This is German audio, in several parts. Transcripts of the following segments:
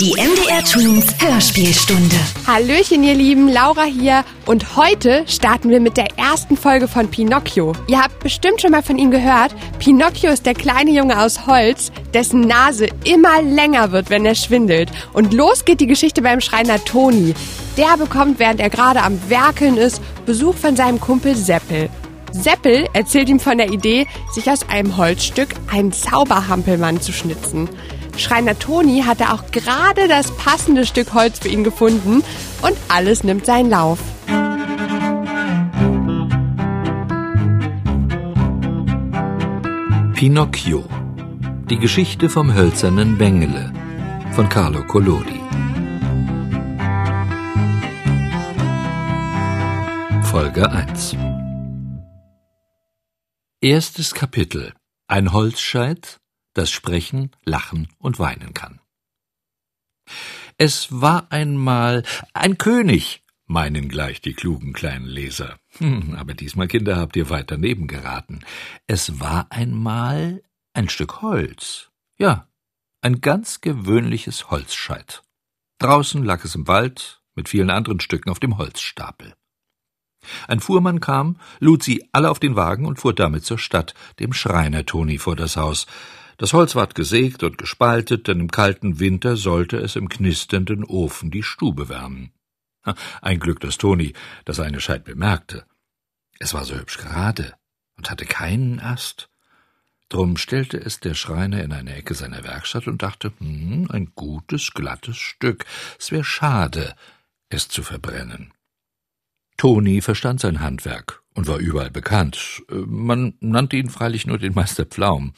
Die MDR Twins Hörspielstunde. Hallöchen, ihr Lieben, Laura hier. Und heute starten wir mit der ersten Folge von Pinocchio. Ihr habt bestimmt schon mal von ihm gehört. Pinocchio ist der kleine Junge aus Holz, dessen Nase immer länger wird, wenn er schwindelt. Und los geht die Geschichte beim Schreiner Toni. Der bekommt, während er gerade am Werkeln ist, Besuch von seinem Kumpel Seppel. Seppel erzählt ihm von der Idee, sich aus einem Holzstück einen Zauberhampelmann zu schnitzen. Schreiner Toni hatte auch gerade das passende Stück Holz für ihn gefunden und alles nimmt seinen Lauf. Pinocchio. Die Geschichte vom hölzernen Bengele von Carlo Collodi. Folge 1 Erstes Kapitel Ein Holzscheit das sprechen, lachen und weinen kann. Es war einmal ein König, meinen gleich die klugen kleinen Leser. Hm, aber diesmal, Kinder, habt ihr weit daneben geraten. Es war einmal ein Stück Holz. Ja, ein ganz gewöhnliches Holzscheit. Draußen lag es im Wald mit vielen anderen Stücken auf dem Holzstapel. Ein Fuhrmann kam, lud sie alle auf den Wagen und fuhr damit zur Stadt, dem Schreiner Toni vor das Haus. Das Holz ward gesägt und gespaltet, denn im kalten Winter sollte es im knisternden Ofen die Stube wärmen. Ein Glück, dass Toni das eine Scheit bemerkte. Es war so hübsch gerade und hatte keinen Ast. Drum stellte es der Schreiner in eine Ecke seiner Werkstatt und dachte, hm, ein gutes, glattes Stück. Es wär schade, es zu verbrennen. Toni verstand sein Handwerk und war überall bekannt. Man nannte ihn freilich nur den Meister Pflaum.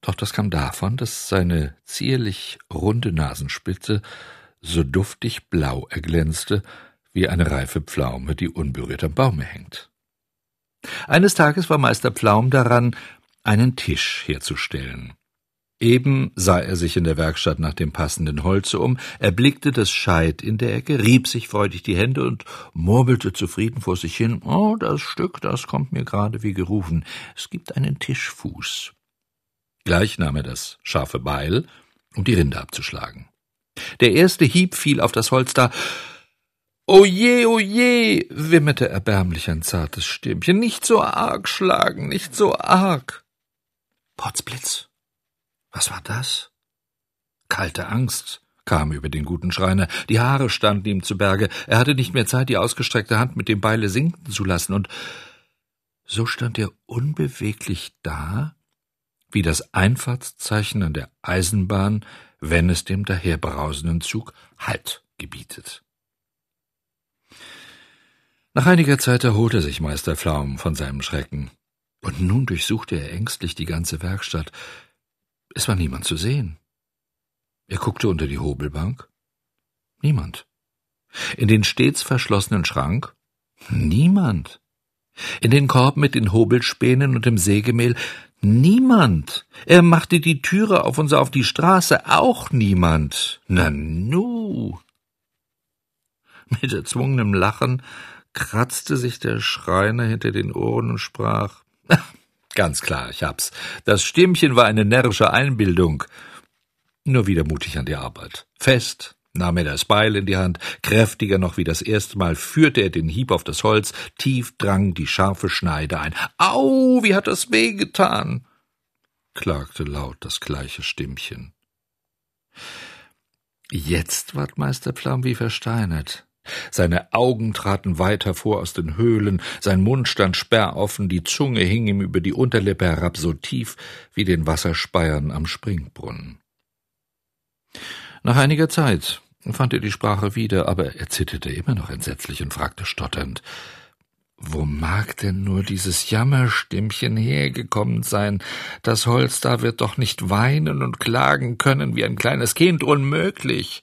Doch das kam davon, dass seine zierlich runde Nasenspitze so duftig blau erglänzte, wie eine reife Pflaume, die unberührt am Baume hängt. Eines Tages war Meister Pflaum daran, einen Tisch herzustellen. Eben sah er sich in der Werkstatt nach dem passenden Holze um, erblickte das Scheit in der Ecke, rieb sich freudig die Hände und murmelte zufrieden vor sich hin, oh, das Stück, das kommt mir gerade wie gerufen, es gibt einen Tischfuß. Gleich nahm er das scharfe Beil, um die Rinde abzuschlagen. Der erste Hieb fiel auf das Holz da. Oje, oje, wimmerte erbärmlich ein zartes Stimmchen. Nicht so arg schlagen, nicht so arg. Potzblitz. Was war das? Kalte Angst kam über den guten Schreiner. Die Haare standen ihm zu Berge. Er hatte nicht mehr Zeit, die ausgestreckte Hand mit dem Beile sinken zu lassen. Und so stand er unbeweglich da, wie das Einfahrtszeichen an der Eisenbahn, wenn es dem daherbrausenden Zug Halt gebietet. Nach einiger Zeit erholte sich Meister Pflaum von seinem Schrecken, und nun durchsuchte er ängstlich die ganze Werkstatt. Es war niemand zu sehen. Er guckte unter die Hobelbank. Niemand. In den stets verschlossenen Schrank. Niemand. In den Korb mit den Hobelspänen und dem Sägemehl Niemand. Er machte die Türe auf und sah auf die Straße. Auch niemand. Nanu. Mit erzwungenem Lachen kratzte sich der Schreiner hinter den Ohren und sprach. Ganz klar, ich hab's. Das Stimmchen war eine närrische Einbildung. Nur wieder mutig an die Arbeit. Fest, nahm er das Beil in die Hand, kräftiger noch wie das erste Mal führte er den Hieb auf das Holz, tief drang die scharfe Schneide ein. Au, wie hat das wehgetan! klagte laut das gleiche Stimmchen. Jetzt ward Meister Pflaum wie versteinert. Seine Augen traten weit hervor aus den Höhlen, sein Mund stand sperroffen, die Zunge hing ihm über die Unterlippe herab so tief wie den Wasserspeiern am Springbrunnen. Nach einiger Zeit fand er die Sprache wieder, aber er zitterte immer noch entsetzlich und fragte stotternd Wo mag denn nur dieses Jammerstimmchen hergekommen sein? Das Holz da wird doch nicht weinen und klagen können wie ein kleines Kind, unmöglich.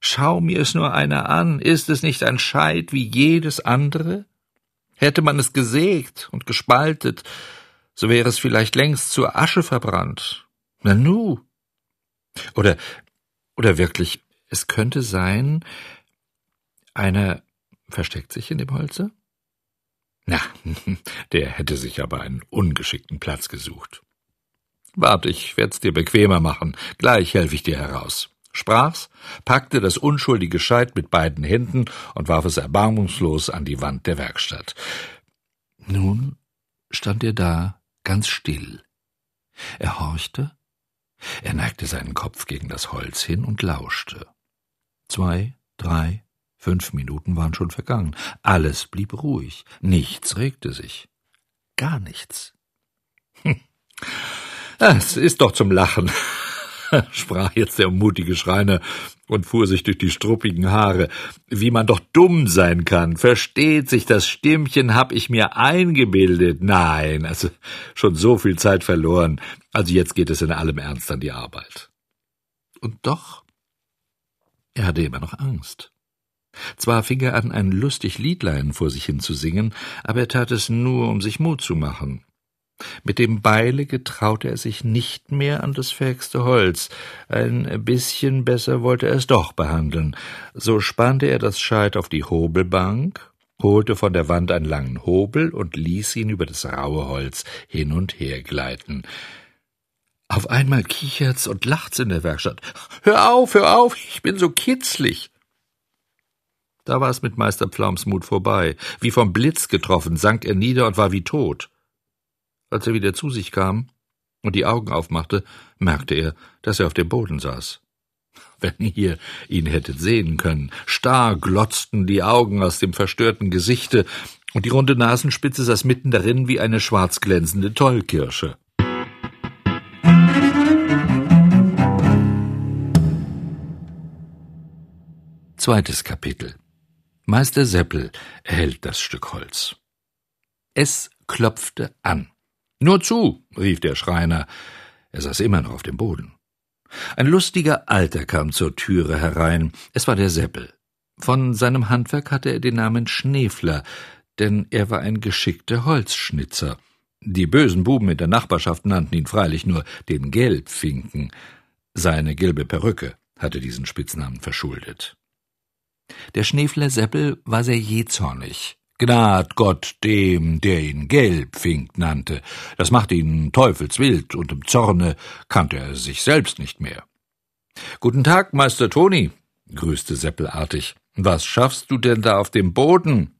Schau mir es nur einer an, ist es nicht ein Scheit wie jedes andere? Hätte man es gesägt und gespaltet, so wäre es vielleicht längst zur Asche verbrannt. Nanu. Oder oder wirklich, es könnte sein, einer versteckt sich in dem Holze? Na, der hätte sich aber einen ungeschickten Platz gesucht. Wart, ich werd's dir bequemer machen. Gleich helfe ich dir heraus. sprach's, packte das unschuldige Scheit mit beiden Händen und warf es erbarmungslos an die Wand der Werkstatt. Nun stand er da, ganz still. Er horchte, er neigte seinen Kopf gegen das Holz hin und lauschte. Zwei, drei, fünf Minuten waren schon vergangen. Alles blieb ruhig, nichts regte sich. Gar nichts. Hm. Es ist doch zum Lachen, sprach jetzt der mutige Schreiner und fuhr sich durch die struppigen Haare. Wie man doch dumm sein kann. Versteht sich, das Stimmchen hab ich mir eingebildet. Nein, also schon so viel Zeit verloren. Also jetzt geht es in allem Ernst an die Arbeit. Und doch, er hatte immer noch Angst. Zwar fing er an, ein lustig Liedlein vor sich hin zu singen, aber er tat es nur, um sich Mut zu machen. Mit dem Beile getraute er sich nicht mehr an das fähigste Holz. Ein bisschen besser wollte er es doch behandeln. So spannte er das Scheit auf die Hobelbank, holte von der Wand einen langen Hobel und ließ ihn über das raue Holz hin und her gleiten. Auf einmal kichert's und lacht's in der Werkstatt. Hör auf, hör auf, ich bin so kitzlig. Da war es mit Meister Pflaums Mut vorbei. Wie vom Blitz getroffen, sank er nieder und war wie tot. Als er wieder zu sich kam und die Augen aufmachte, merkte er, dass er auf dem Boden saß. Wenn ihr ihn hättet sehen können, starr glotzten die Augen aus dem verstörten Gesichte, und die runde Nasenspitze saß mitten darin wie eine schwarz glänzende Tollkirsche. Zweites Kapitel Meister Seppel erhält das Stück Holz. Es klopfte an. Nur zu, rief der Schreiner. Er saß immer noch auf dem Boden. Ein lustiger Alter kam zur Türe herein. Es war der Seppel. Von seinem Handwerk hatte er den Namen Schneefler, denn er war ein geschickter Holzschnitzer. Die bösen Buben in der Nachbarschaft nannten ihn freilich nur den Gelbfinken. Seine gelbe Perücke hatte diesen Spitznamen verschuldet. Der Schneefler Seppel war sehr jähzornig. Gnad Gott dem, der ihn Gelbfink nannte. Das machte ihn teufelswild, und im Zorne kannte er sich selbst nicht mehr. Guten Tag, Meister Toni, grüßte Seppel artig. Was schaffst du denn da auf dem Boden?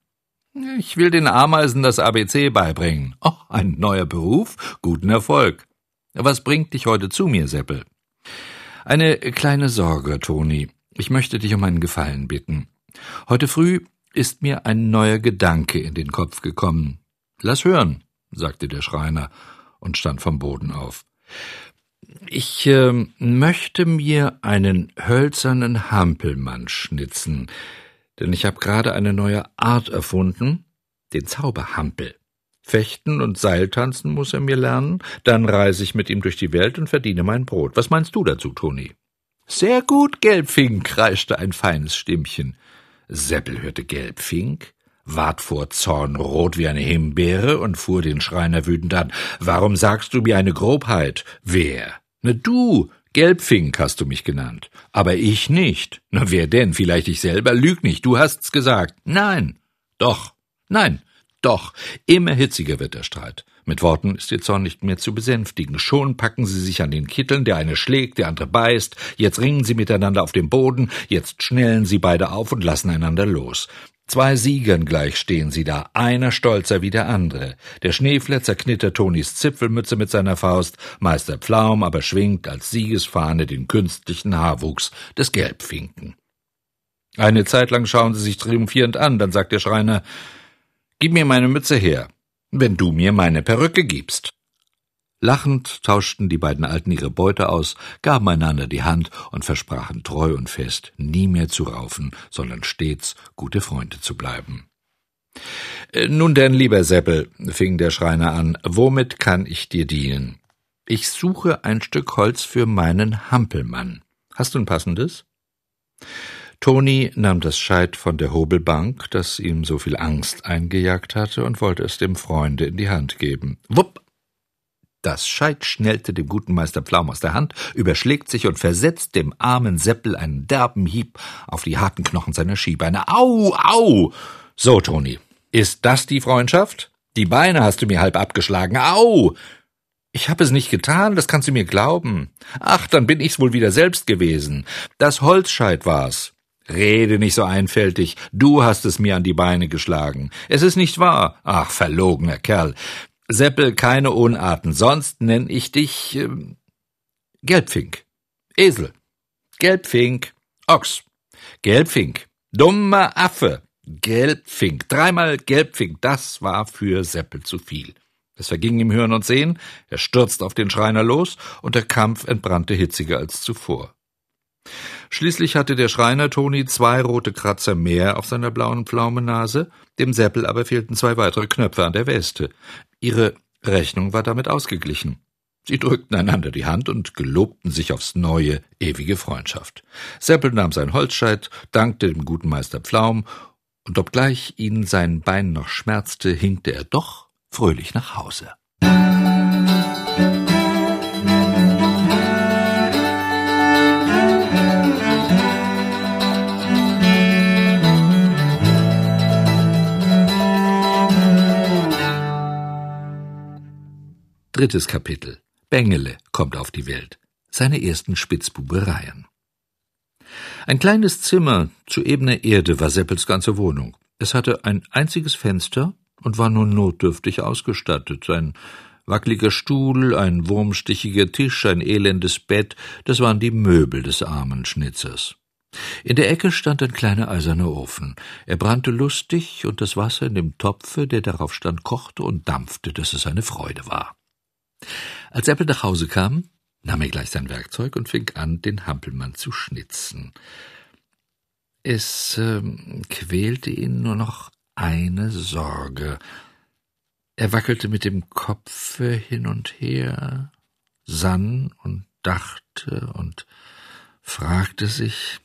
Ich will den Ameisen das ABC beibringen. Oh, ein neuer Beruf, guten Erfolg. Was bringt dich heute zu mir, Seppel? Eine kleine Sorge, Toni. Ich möchte dich um einen Gefallen bitten. Heute früh ist mir ein neuer Gedanke in den Kopf gekommen. Lass hören, sagte der Schreiner und stand vom Boden auf. Ich äh, möchte mir einen hölzernen Hampelmann schnitzen, denn ich habe gerade eine neue Art erfunden, den Zauberhampel. Fechten und Seiltanzen muss er mir lernen, dann reise ich mit ihm durch die Welt und verdiene mein Brot. Was meinst du dazu, Toni? Sehr gut, Gelbfing, kreischte ein feines Stimmchen. Seppel hörte Gelbfink, ward vor Zorn rot wie eine Himbeere und fuhr den Schreiner wütend an. Warum sagst du mir eine Grobheit? Wer? Na du, Gelbfink hast du mich genannt. Aber ich nicht. Na wer denn? Vielleicht ich selber? Lüg nicht, du hast's gesagt. Nein. Doch. Nein. Doch. Immer hitziger wird der Streit. Mit Worten ist ihr Zorn nicht mehr zu besänftigen. Schon packen sie sich an den Kitteln, der eine schlägt, der andere beißt, jetzt ringen sie miteinander auf dem Boden, jetzt schnellen sie beide auf und lassen einander los. Zwei Siegern gleich stehen sie da, einer stolzer wie der andere. Der Schneefler zerknittert Tonis Zipfelmütze mit seiner Faust, Meister Pflaum aber schwingt als Siegesfahne den künstlichen Haarwuchs des Gelbfinken. Eine Zeit lang schauen sie sich triumphierend an, dann sagt der Schreiner, Gib mir meine Mütze her wenn du mir meine Perücke gibst. Lachend tauschten die beiden Alten ihre Beute aus, gaben einander die Hand und versprachen treu und fest, nie mehr zu raufen, sondern stets gute Freunde zu bleiben. Äh, nun denn, lieber Seppel, fing der Schreiner an, womit kann ich dir dienen? Ich suche ein Stück Holz für meinen Hampelmann. Hast du ein passendes? Toni nahm das Scheit von der Hobelbank, das ihm so viel Angst eingejagt hatte, und wollte es dem Freunde in die Hand geben. Wupp! Das Scheit schnellte dem guten Meister Pflaum aus der Hand, überschlägt sich und versetzt dem armen Seppel einen derben Hieb auf die harten Knochen seiner Skibeine. Au, au! So, Toni, ist das die Freundschaft? Die Beine hast du mir halb abgeschlagen. Au! Ich habe es nicht getan, das kannst du mir glauben. Ach, dann bin ich's wohl wieder selbst gewesen. Das Holzscheit war's. Rede nicht so einfältig. Du hast es mir an die Beine geschlagen. Es ist nicht wahr. Ach, verlogener Kerl. Seppel, keine Unarten. Sonst nenn ich dich äh, Gelbfink. Esel. Gelbfink. Ochs. Gelbfink. Dummer Affe. Gelbfink. Dreimal Gelbfink. Das war für Seppel zu viel. Es verging ihm Hören und Sehen, er stürzte auf den Schreiner los, und der Kampf entbrannte hitziger als zuvor. Schließlich hatte der Schreiner Toni zwei rote Kratzer mehr auf seiner blauen Pflaumenase, dem Seppel aber fehlten zwei weitere Knöpfe an der Weste. Ihre Rechnung war damit ausgeglichen. Sie drückten einander die Hand und gelobten sich aufs neue, ewige Freundschaft. Seppel nahm sein Holzscheit, dankte dem guten Meister Pflaum, und obgleich ihn sein Bein noch schmerzte, hinkte er doch fröhlich nach Hause. Drittes Kapitel. Bengele kommt auf die Welt. Seine ersten Spitzbubereien. Ein kleines Zimmer zu ebener Erde war Seppels ganze Wohnung. Es hatte ein einziges Fenster und war nur notdürftig ausgestattet. Ein wackeliger Stuhl, ein wurmstichiger Tisch, ein elendes Bett, das waren die Möbel des armen Schnitzers. In der Ecke stand ein kleiner eiserner Ofen. Er brannte lustig, und das Wasser in dem Topfe, der darauf stand, kochte und dampfte, dass es eine Freude war. Als Eppel nach Hause kam, nahm er gleich sein Werkzeug und fing an, den Hampelmann zu schnitzen. Es äh, quälte ihn nur noch eine Sorge. Er wackelte mit dem Kopfe hin und her, sann und dachte und fragte sich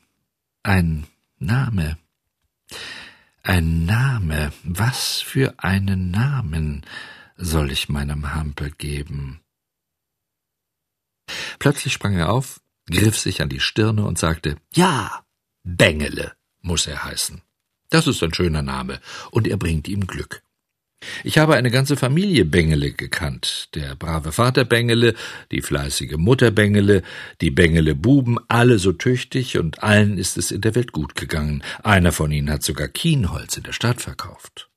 ein Name. Ein Name. Was für einen Namen soll ich meinem Hampel geben? Plötzlich sprang er auf, griff sich an die Stirne und sagte Ja, Bengele muss er heißen. Das ist ein schöner Name, und er bringt ihm Glück. Ich habe eine ganze Familie Bengele gekannt. Der brave Vater Bengele, die fleißige Mutter Bengele, die Bengele Buben, alle so tüchtig, und allen ist es in der Welt gut gegangen. Einer von ihnen hat sogar Kienholz in der Stadt verkauft.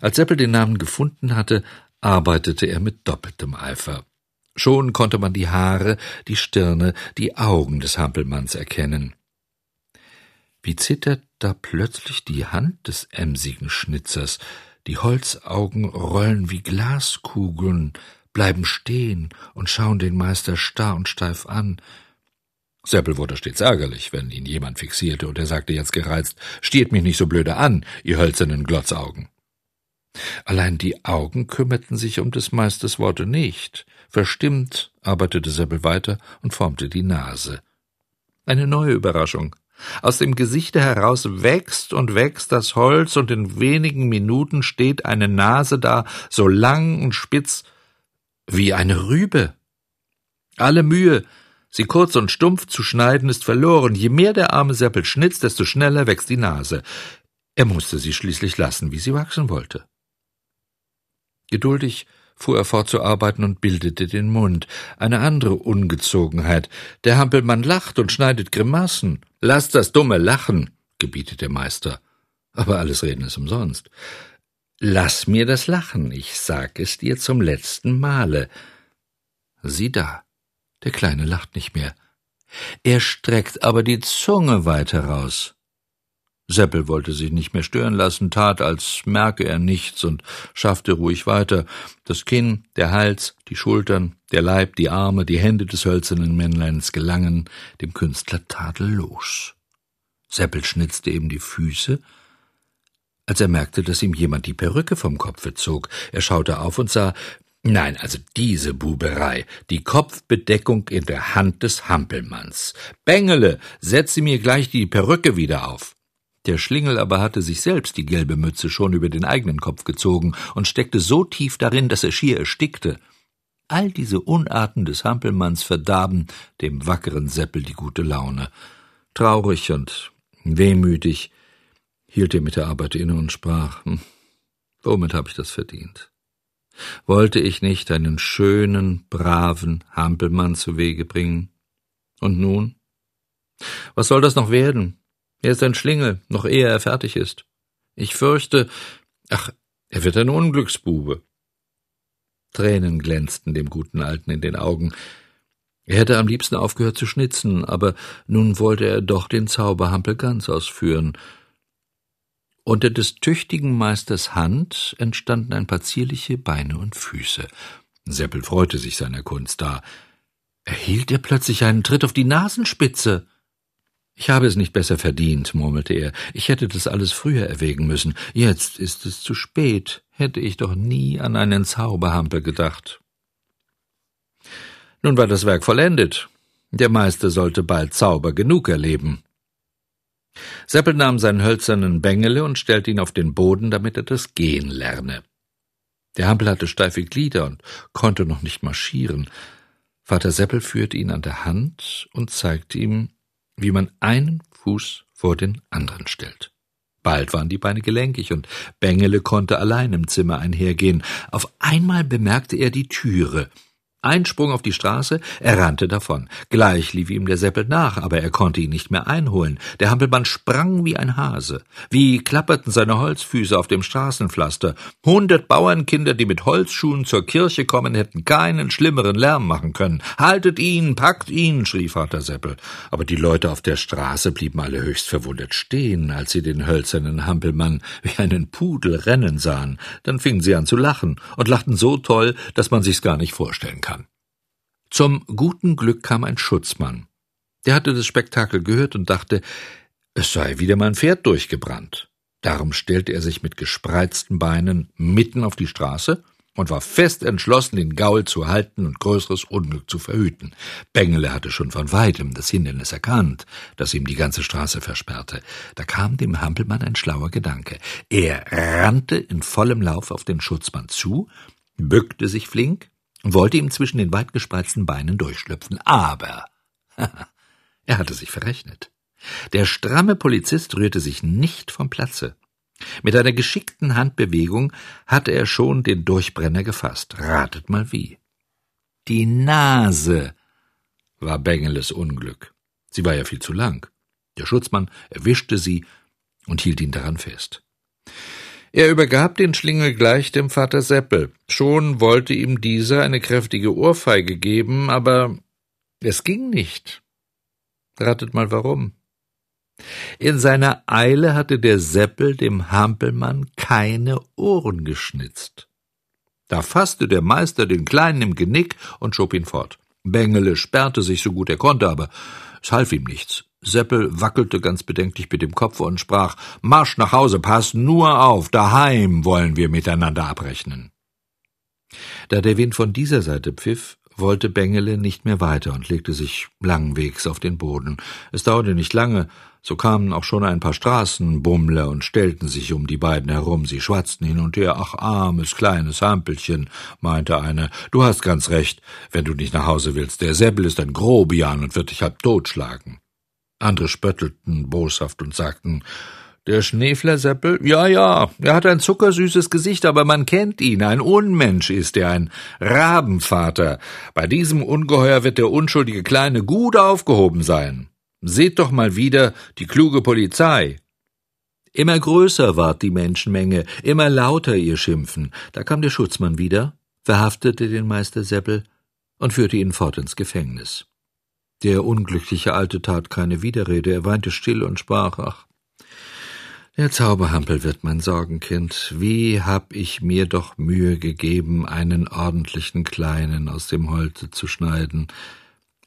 Als Seppel den Namen gefunden hatte, arbeitete er mit doppeltem Eifer. Schon konnte man die Haare, die Stirne, die Augen des Hampelmanns erkennen. Wie zittert da plötzlich die Hand des emsigen Schnitzers, die Holzaugen rollen wie Glaskugeln, bleiben stehen und schauen den Meister starr und steif an. Seppel wurde stets ärgerlich, wenn ihn jemand fixierte, und er sagte jetzt gereizt, stiert mich nicht so blöde an, ihr hölzernen Glotzaugen. Allein die Augen kümmerten sich um des Meisters Worte nicht. Verstimmt arbeitete Seppel weiter und formte die Nase. Eine neue Überraschung. Aus dem Gesichte heraus wächst und wächst das Holz, und in wenigen Minuten steht eine Nase da, so lang und spitz wie eine Rübe. Alle Mühe, sie kurz und stumpf zu schneiden, ist verloren. Je mehr der arme Seppel schnitzt, desto schneller wächst die Nase. Er musste sie schließlich lassen, wie sie wachsen wollte. Geduldig fuhr er fort zu arbeiten und bildete den Mund. Eine andere Ungezogenheit. Der Hampelmann lacht und schneidet Grimassen. Lass das dumme Lachen, gebietet der Meister. Aber alles Reden ist umsonst. Lass mir das Lachen, ich sag es dir zum letzten Male. Sieh da, der Kleine lacht nicht mehr. Er streckt aber die Zunge weit heraus. Seppel wollte sich nicht mehr stören lassen, tat, als merke er nichts und schaffte ruhig weiter. Das Kinn, der Hals, die Schultern, der Leib, die Arme, die Hände des hölzernen Männleins gelangen dem Künstler tadellos. Seppel schnitzte eben die Füße, als er merkte, dass ihm jemand die Perücke vom Kopfe zog. Er schaute auf und sah, Nein, also diese Buberei, die Kopfbedeckung in der Hand des Hampelmanns. Bengele, setze mir gleich die Perücke wieder auf. Der Schlingel aber hatte sich selbst die gelbe Mütze schon über den eigenen Kopf gezogen und steckte so tief darin, dass er schier erstickte. All diese Unarten des Hampelmanns verdarben dem wackeren Seppel die gute Laune. Traurig und wehmütig hielt er mit der Arbeit inne und sprach, hm, womit habe ich das verdient? Wollte ich nicht einen schönen, braven Hampelmann zu Wege bringen? Und nun? Was soll das noch werden? Er ist ein Schlingel, noch ehe er fertig ist. Ich fürchte, ach, er wird ein Unglücksbube. Tränen glänzten dem guten Alten in den Augen. Er hätte am liebsten aufgehört zu schnitzen, aber nun wollte er doch den Zauberhampel ganz ausführen. Unter des tüchtigen Meisters Hand entstanden ein paar zierliche Beine und Füße. Seppel freute sich seiner Kunst da. Erhielt er plötzlich einen Tritt auf die Nasenspitze. Ich habe es nicht besser verdient, murmelte er. Ich hätte das alles früher erwägen müssen. Jetzt ist es zu spät. Hätte ich doch nie an einen Zauberhampel gedacht. Nun war das Werk vollendet. Der Meister sollte bald Zauber genug erleben. Seppel nahm seinen hölzernen Bengele und stellte ihn auf den Boden, damit er das Gehen lerne. Der Hampel hatte steife Glieder und konnte noch nicht marschieren. Vater Seppel führte ihn an der Hand und zeigte ihm, wie man einen Fuß vor den anderen stellt. Bald waren die Beine gelenkig und Bengele konnte allein im Zimmer einhergehen. Auf einmal bemerkte er die Türe, ein Sprung auf die Straße, er rannte davon. Gleich lief ihm der Seppel nach, aber er konnte ihn nicht mehr einholen. Der Hampelmann sprang wie ein Hase. Wie klapperten seine Holzfüße auf dem Straßenpflaster. Hundert Bauernkinder, die mit Holzschuhen zur Kirche kommen, hätten keinen schlimmeren Lärm machen können. Haltet ihn, packt ihn, schrie Vater Seppel. Aber die Leute auf der Straße blieben alle höchst verwundert stehen, als sie den hölzernen Hampelmann wie einen Pudel rennen sahen. Dann fingen sie an zu lachen und lachten so toll, dass man sich's gar nicht vorstellen kann. Zum guten Glück kam ein Schutzmann. Der hatte das Spektakel gehört und dachte, es sei wieder mein Pferd durchgebrannt. Darum stellte er sich mit gespreizten Beinen mitten auf die Straße und war fest entschlossen, den Gaul zu halten und größeres Unglück zu verhüten. Bengele hatte schon von weitem das Hindernis erkannt, das ihm die ganze Straße versperrte. Da kam dem Hampelmann ein schlauer Gedanke. Er rannte in vollem Lauf auf den Schutzmann zu, bückte sich flink, und wollte ihm zwischen den weit gespreizten Beinen durchschlüpfen, aber er hatte sich verrechnet. Der stramme Polizist rührte sich nicht vom Platze. Mit einer geschickten Handbewegung hatte er schon den Durchbrenner gefasst. Ratet mal wie. Die Nase war Bengeles Unglück. Sie war ja viel zu lang. Der Schutzmann erwischte sie und hielt ihn daran fest. Er übergab den Schlingel gleich dem Vater Seppel. Schon wollte ihm dieser eine kräftige Ohrfeige geben, aber es ging nicht. Ratet mal warum. In seiner Eile hatte der Seppel dem Hampelmann keine Ohren geschnitzt. Da fasste der Meister den Kleinen im Genick und schob ihn fort. Bengele sperrte sich so gut er konnte, aber es half ihm nichts. Seppel wackelte ganz bedenklich mit dem Kopf und sprach Marsch nach Hause, pass nur auf, daheim wollen wir miteinander abrechnen. Da der Wind von dieser Seite pfiff, wollte Bengele nicht mehr weiter und legte sich langwegs auf den Boden. Es dauerte nicht lange, so kamen auch schon ein paar Straßenbummler und stellten sich um die beiden herum. Sie schwatzten hin und her. Ach, armes, kleines Hampelchen, meinte einer. Du hast ganz recht, wenn du nicht nach Hause willst. Der Seppel ist ein Grobian und wird dich halb totschlagen. Andere spöttelten boshaft und sagten, der Schneeflerseppel? Ja, ja, er hat ein zuckersüßes Gesicht, aber man kennt ihn. Ein Unmensch ist er, ein Rabenvater. Bei diesem Ungeheuer wird der unschuldige Kleine gut aufgehoben sein. Seht doch mal wieder die kluge Polizei. Immer größer ward die Menschenmenge, immer lauter ihr Schimpfen. Da kam der Schutzmann wieder, verhaftete den Meister Seppel und führte ihn fort ins Gefängnis. Der unglückliche Alte tat keine Widerrede, er weinte still und sprach, ach, der Zauberhampel wird mein Sorgenkind. Wie hab ich mir doch Mühe gegeben, einen ordentlichen Kleinen aus dem Holze zu schneiden.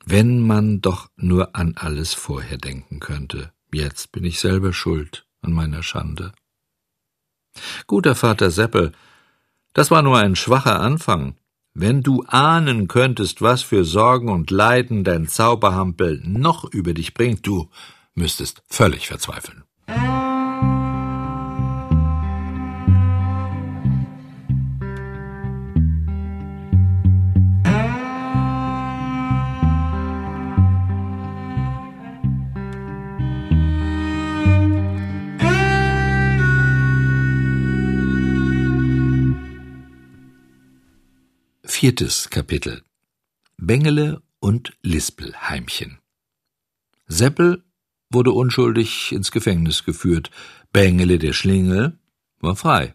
Wenn man doch nur an alles vorher denken könnte. Jetzt bin ich selber schuld an meiner Schande. Guter Vater Seppel, das war nur ein schwacher Anfang. Wenn du ahnen könntest, was für Sorgen und Leiden dein Zauberhampel noch über dich bringt, du müsstest völlig verzweifeln. Viertes Kapitel. Bengele und Lispelheimchen. Seppel wurde unschuldig ins Gefängnis geführt, Bengele der Schlingel war frei.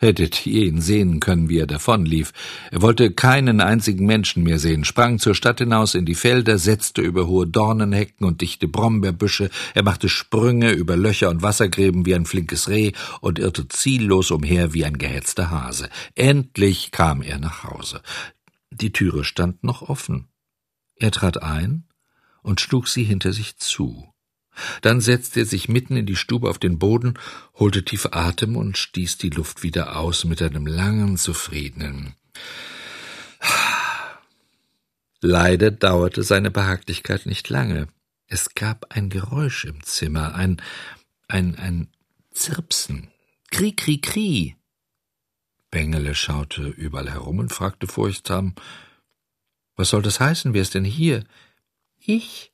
Hättet ihr ihn sehen können, wie er davonlief. Er wollte keinen einzigen Menschen mehr sehen, sprang zur Stadt hinaus in die Felder, setzte über hohe Dornenhecken und dichte Brombeerbüsche, er machte Sprünge über Löcher und Wassergräben wie ein flinkes Reh und irrte ziellos umher wie ein gehetzter Hase. Endlich kam er nach Hause. Die Türe stand noch offen. Er trat ein und schlug sie hinter sich zu. Dann setzte er sich mitten in die Stube auf den Boden, holte tief Atem und stieß die Luft wieder aus mit einem langen, zufriedenen. Leider dauerte seine Behaglichkeit nicht lange. Es gab ein Geräusch im Zimmer, ein, ein, ein Zirpsen. Kri, kri, kri. Bengele schaute überall herum und fragte furchtsam, was soll das heißen? Wer ist denn hier? Ich,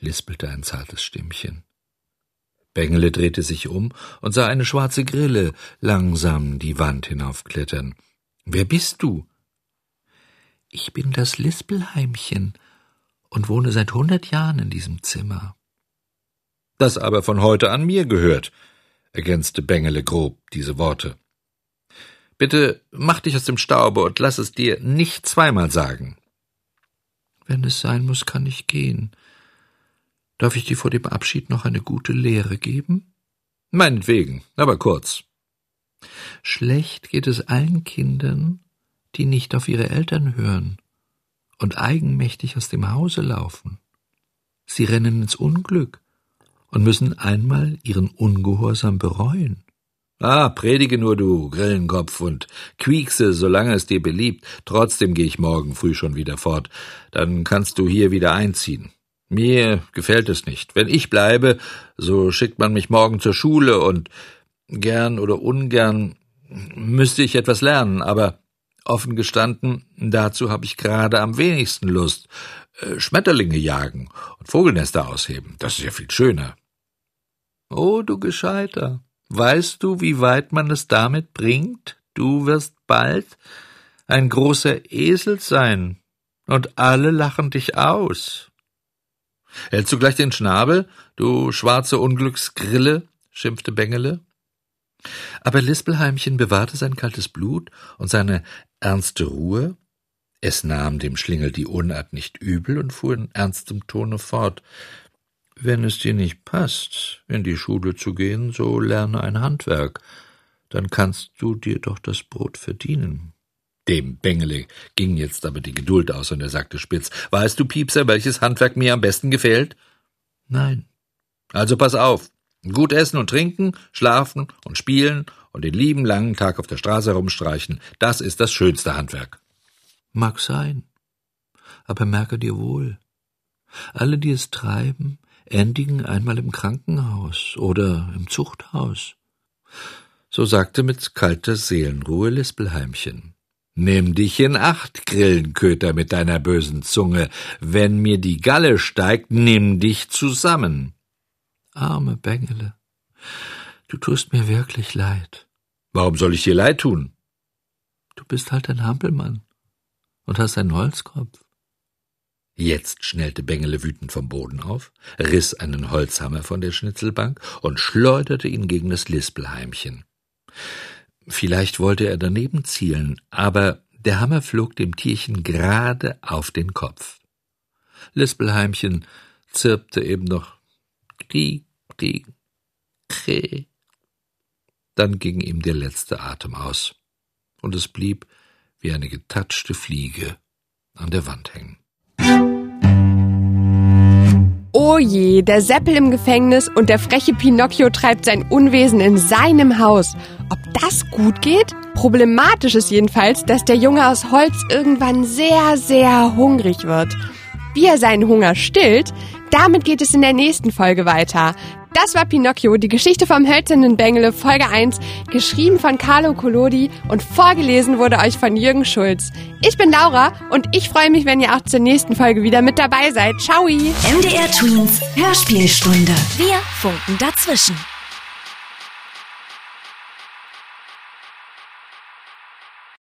lispelte ein zartes Stimmchen. Bengele drehte sich um und sah eine schwarze Grille langsam die Wand hinaufklettern. Wer bist du? Ich bin das Lispelheimchen und wohne seit hundert Jahren in diesem Zimmer. Das aber von heute an mir gehört, ergänzte Bengele grob diese Worte. Bitte mach dich aus dem Staube und lass es dir nicht zweimal sagen. Wenn es sein muss, kann ich gehen, Darf ich dir vor dem Abschied noch eine gute Lehre geben? Meinetwegen, aber kurz. Schlecht geht es allen Kindern, die nicht auf ihre Eltern hören und eigenmächtig aus dem Hause laufen. Sie rennen ins Unglück und müssen einmal ihren Ungehorsam bereuen. Ah, predige nur du, Grillenkopf, und quiekse, solange es dir beliebt. Trotzdem gehe ich morgen früh schon wieder fort. Dann kannst du hier wieder einziehen. Mir gefällt es nicht. Wenn ich bleibe, so schickt man mich morgen zur Schule und gern oder ungern müsste ich etwas lernen, aber offen gestanden, dazu habe ich gerade am wenigsten Lust. Äh, Schmetterlinge jagen und Vogelnester ausheben, das ist ja viel schöner. Oh, du Gescheiter, weißt du, wie weit man es damit bringt? Du wirst bald ein großer Esel sein, und alle lachen dich aus. Hältst du gleich den Schnabel, du schwarze Unglücksgrille? schimpfte Bengele. Aber Lispelheimchen bewahrte sein kaltes Blut und seine ernste Ruhe. Es nahm dem Schlingel die Unart nicht übel und fuhr in ernstem Tone fort. Wenn es dir nicht passt, in die Schule zu gehen, so lerne ein Handwerk, dann kannst du dir doch das Brot verdienen. Dem Bengele ging jetzt aber die Geduld aus und er sagte spitz, Weißt du, Piepser, welches Handwerk mir am besten gefällt? Nein. Also pass auf. Gut essen und trinken, schlafen und spielen und den lieben langen Tag auf der Straße herumstreichen, das ist das schönste Handwerk. Mag sein. Aber merke dir wohl, alle, die es treiben, endigen einmal im Krankenhaus oder im Zuchthaus. So sagte mit kalter Seelenruhe Lispelheimchen. Nimm dich in Acht, Grillenköter mit deiner bösen Zunge. Wenn mir die Galle steigt, nimm dich zusammen. Arme Bengele, du tust mir wirklich leid. Warum soll ich dir leid tun? Du bist halt ein Hampelmann und hast einen Holzkopf. Jetzt schnellte Bengele wütend vom Boden auf, riss einen Holzhammer von der Schnitzelbank und schleuderte ihn gegen das Lispelheimchen. Vielleicht wollte er daneben zielen, aber der Hammer flog dem Tierchen gerade auf den Kopf. Lispelheimchen zirpte eben noch Kri, Kri, Kre. Dann ging ihm der letzte Atem aus, und es blieb wie eine getatschte Fliege an der Wand hängen. Oh je, der Seppel im Gefängnis und der freche Pinocchio treibt sein Unwesen in seinem Haus. Ob das gut geht? Problematisch ist jedenfalls, dass der Junge aus Holz irgendwann sehr, sehr hungrig wird. Wie er seinen Hunger stillt, damit geht es in der nächsten Folge weiter. Das war Pinocchio, die Geschichte vom hölzernen Bengele, Folge 1, geschrieben von Carlo Collodi und vorgelesen wurde euch von Jürgen Schulz. Ich bin Laura und ich freue mich, wenn ihr auch zur nächsten Folge wieder mit dabei seid. Ciao! MDR Twins Hörspielstunde. Wir funken dazwischen.